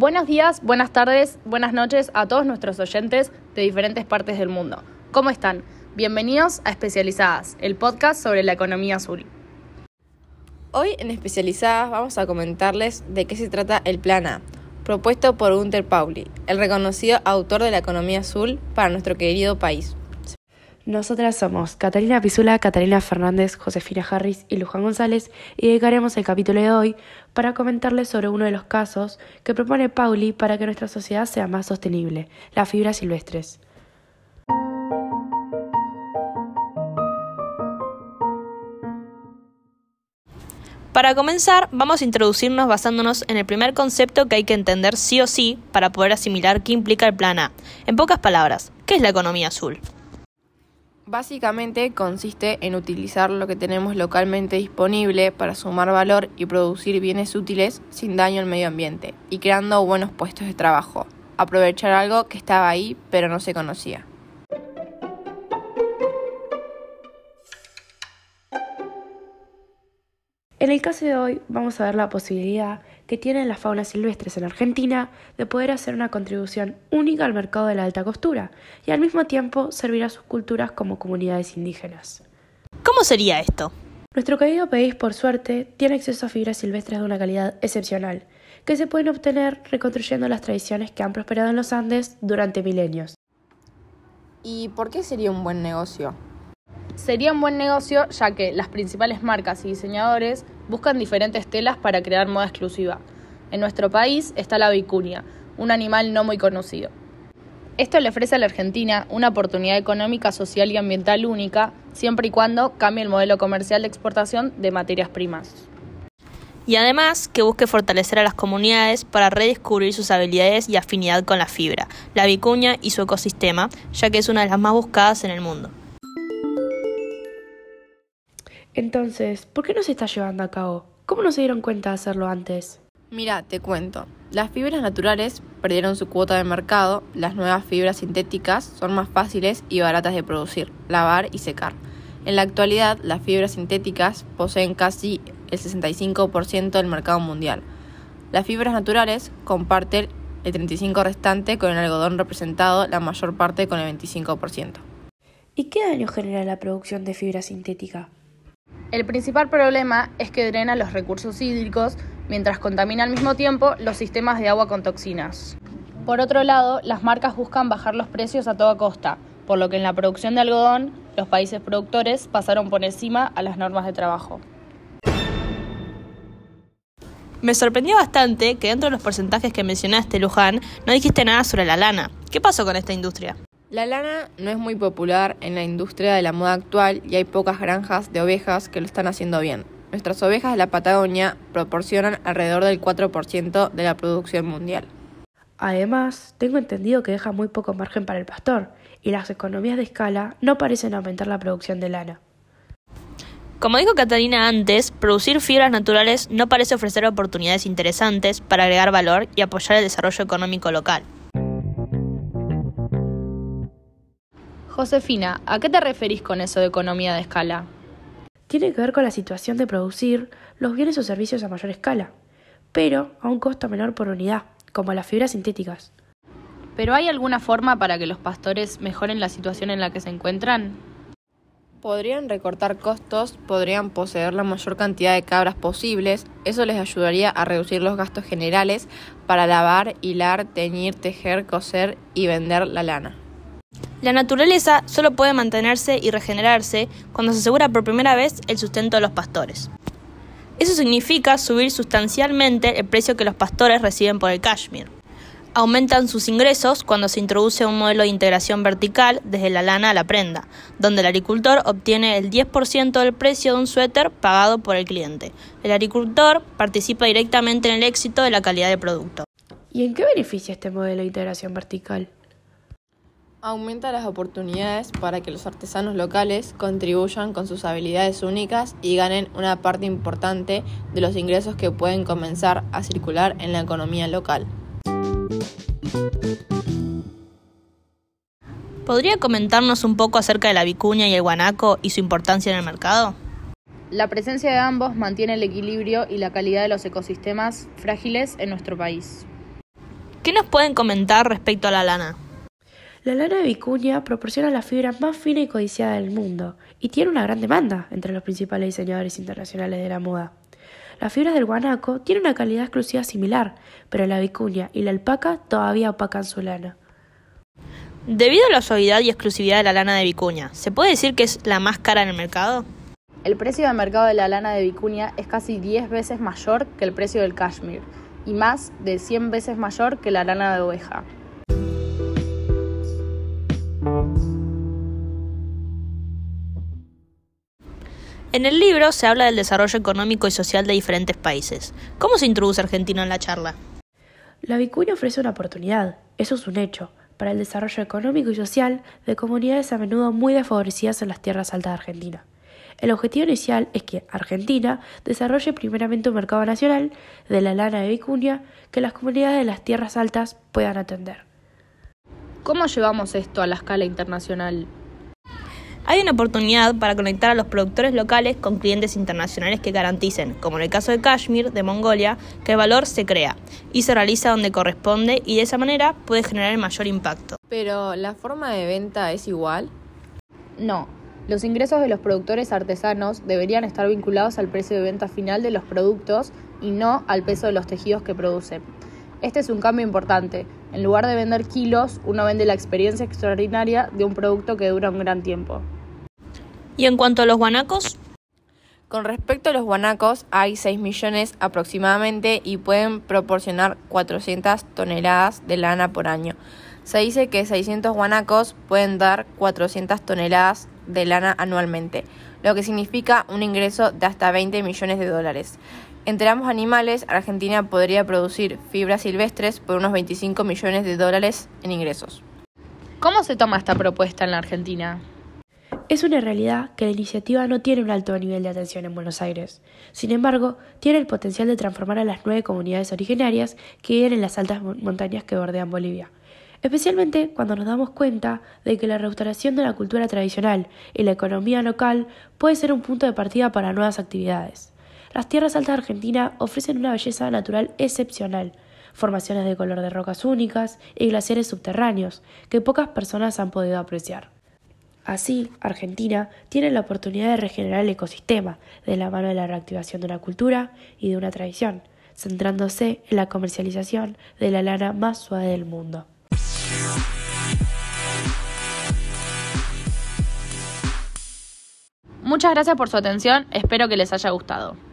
Buenos días, buenas tardes, buenas noches a todos nuestros oyentes de diferentes partes del mundo. ¿Cómo están? Bienvenidos a Especializadas, el podcast sobre la economía azul. Hoy en Especializadas vamos a comentarles de qué se trata el Plan A, propuesto por Gunter Pauli, el reconocido autor de la economía azul para nuestro querido país. Nosotras somos Catalina Pisula, Catalina Fernández, Josefina Harris y Luján González y dedicaremos el capítulo de hoy para comentarles sobre uno de los casos que propone Pauli para que nuestra sociedad sea más sostenible, las fibras silvestres. Para comenzar, vamos a introducirnos basándonos en el primer concepto que hay que entender sí o sí para poder asimilar qué implica el plan A. En pocas palabras, ¿qué es la economía azul? Básicamente consiste en utilizar lo que tenemos localmente disponible para sumar valor y producir bienes útiles sin daño al medio ambiente y creando buenos puestos de trabajo. Aprovechar algo que estaba ahí pero no se conocía. En el caso de hoy vamos a ver la posibilidad que tienen las faunas silvestres en Argentina de poder hacer una contribución única al mercado de la alta costura y al mismo tiempo servir a sus culturas como comunidades indígenas. ¿Cómo sería esto? Nuestro querido país, por suerte, tiene acceso a fibras silvestres de una calidad excepcional, que se pueden obtener reconstruyendo las tradiciones que han prosperado en los Andes durante milenios. ¿Y por qué sería un buen negocio? Sería un buen negocio ya que las principales marcas y diseñadores buscan diferentes telas para crear moda exclusiva. En nuestro país está la vicuña, un animal no muy conocido. Esto le ofrece a la Argentina una oportunidad económica, social y ambiental única, siempre y cuando cambie el modelo comercial de exportación de materias primas. Y además que busque fortalecer a las comunidades para redescubrir sus habilidades y afinidad con la fibra, la vicuña y su ecosistema, ya que es una de las más buscadas en el mundo. Entonces, ¿por qué no se está llevando a cabo? ¿Cómo no se dieron cuenta de hacerlo antes? Mira, te cuento. Las fibras naturales perdieron su cuota de mercado, las nuevas fibras sintéticas son más fáciles y baratas de producir, lavar y secar. En la actualidad, las fibras sintéticas poseen casi el 65% del mercado mundial. Las fibras naturales comparten el 35% restante con el algodón representado la mayor parte con el 25%. ¿Y qué daño genera la producción de fibra sintética? El principal problema es que drena los recursos hídricos mientras contamina al mismo tiempo los sistemas de agua con toxinas. Por otro lado, las marcas buscan bajar los precios a toda costa, por lo que en la producción de algodón los países productores pasaron por encima a las normas de trabajo. Me sorprendió bastante que dentro de los porcentajes que mencionaste, Luján, no dijiste nada sobre la lana. ¿Qué pasó con esta industria? La lana no es muy popular en la industria de la moda actual y hay pocas granjas de ovejas que lo están haciendo bien. Nuestras ovejas de la Patagonia proporcionan alrededor del 4% de la producción mundial. Además, tengo entendido que deja muy poco margen para el pastor y las economías de escala no parecen aumentar la producción de lana. Como dijo Catalina antes, producir fibras naturales no parece ofrecer oportunidades interesantes para agregar valor y apoyar el desarrollo económico local. Josefina, ¿a qué te referís con eso de economía de escala? Tiene que ver con la situación de producir los bienes o servicios a mayor escala, pero a un costo menor por unidad, como las fibras sintéticas. ¿Pero hay alguna forma para que los pastores mejoren la situación en la que se encuentran? Podrían recortar costos, podrían poseer la mayor cantidad de cabras posibles, eso les ayudaría a reducir los gastos generales para lavar, hilar, teñir, tejer, coser y vender la lana. La naturaleza solo puede mantenerse y regenerarse cuando se asegura por primera vez el sustento de los pastores. Eso significa subir sustancialmente el precio que los pastores reciben por el cashmere. Aumentan sus ingresos cuando se introduce un modelo de integración vertical desde la lana a la prenda, donde el agricultor obtiene el 10% del precio de un suéter pagado por el cliente. El agricultor participa directamente en el éxito de la calidad del producto. ¿Y en qué beneficia este modelo de integración vertical? Aumenta las oportunidades para que los artesanos locales contribuyan con sus habilidades únicas y ganen una parte importante de los ingresos que pueden comenzar a circular en la economía local. ¿Podría comentarnos un poco acerca de la vicuña y el guanaco y su importancia en el mercado? La presencia de ambos mantiene el equilibrio y la calidad de los ecosistemas frágiles en nuestro país. ¿Qué nos pueden comentar respecto a la lana? La lana de vicuña proporciona la fibra más fina y codiciada del mundo y tiene una gran demanda entre los principales diseñadores internacionales de la moda. Las fibras del guanaco tienen una calidad exclusiva similar, pero la vicuña y la alpaca todavía opacan su lana. Debido a la suavidad y exclusividad de la lana de vicuña, ¿se puede decir que es la más cara en el mercado? El precio de mercado de la lana de vicuña es casi 10 veces mayor que el precio del cashmere y más de 100 veces mayor que la lana de oveja. En el libro se habla del desarrollo económico y social de diferentes países. ¿Cómo se introduce Argentina en la charla? La vicuña ofrece una oportunidad, eso es un hecho, para el desarrollo económico y social de comunidades a menudo muy desfavorecidas en las tierras altas de Argentina. El objetivo inicial es que Argentina desarrolle primeramente un mercado nacional de la lana de vicuña que las comunidades de las tierras altas puedan atender. ¿Cómo llevamos esto a la escala internacional? Hay una oportunidad para conectar a los productores locales con clientes internacionales que garanticen, como en el caso de Kashmir, de Mongolia, que el valor se crea y se realiza donde corresponde y de esa manera puede generar el mayor impacto. Pero, ¿la forma de venta es igual? No. Los ingresos de los productores artesanos deberían estar vinculados al precio de venta final de los productos y no al peso de los tejidos que producen. Este es un cambio importante. En lugar de vender kilos, uno vende la experiencia extraordinaria de un producto que dura un gran tiempo. ¿Y en cuanto a los guanacos? Con respecto a los guanacos, hay 6 millones aproximadamente y pueden proporcionar 400 toneladas de lana por año. Se dice que 600 guanacos pueden dar 400 toneladas de lana anualmente, lo que significa un ingreso de hasta 20 millones de dólares. Entre ambos animales, Argentina podría producir fibras silvestres por unos 25 millones de dólares en ingresos. ¿Cómo se toma esta propuesta en la Argentina? Es una realidad que la iniciativa no tiene un alto nivel de atención en Buenos Aires. Sin embargo, tiene el potencial de transformar a las nueve comunidades originarias que viven en las altas montañas que bordean Bolivia. Especialmente cuando nos damos cuenta de que la restauración de la cultura tradicional y la economía local puede ser un punto de partida para nuevas actividades. Las tierras altas de Argentina ofrecen una belleza natural excepcional, formaciones de color de rocas únicas y glaciares subterráneos que pocas personas han podido apreciar. Así, Argentina tiene la oportunidad de regenerar el ecosistema de la mano de la reactivación de una cultura y de una tradición, centrándose en la comercialización de la lana más suave del mundo. Muchas gracias por su atención, espero que les haya gustado.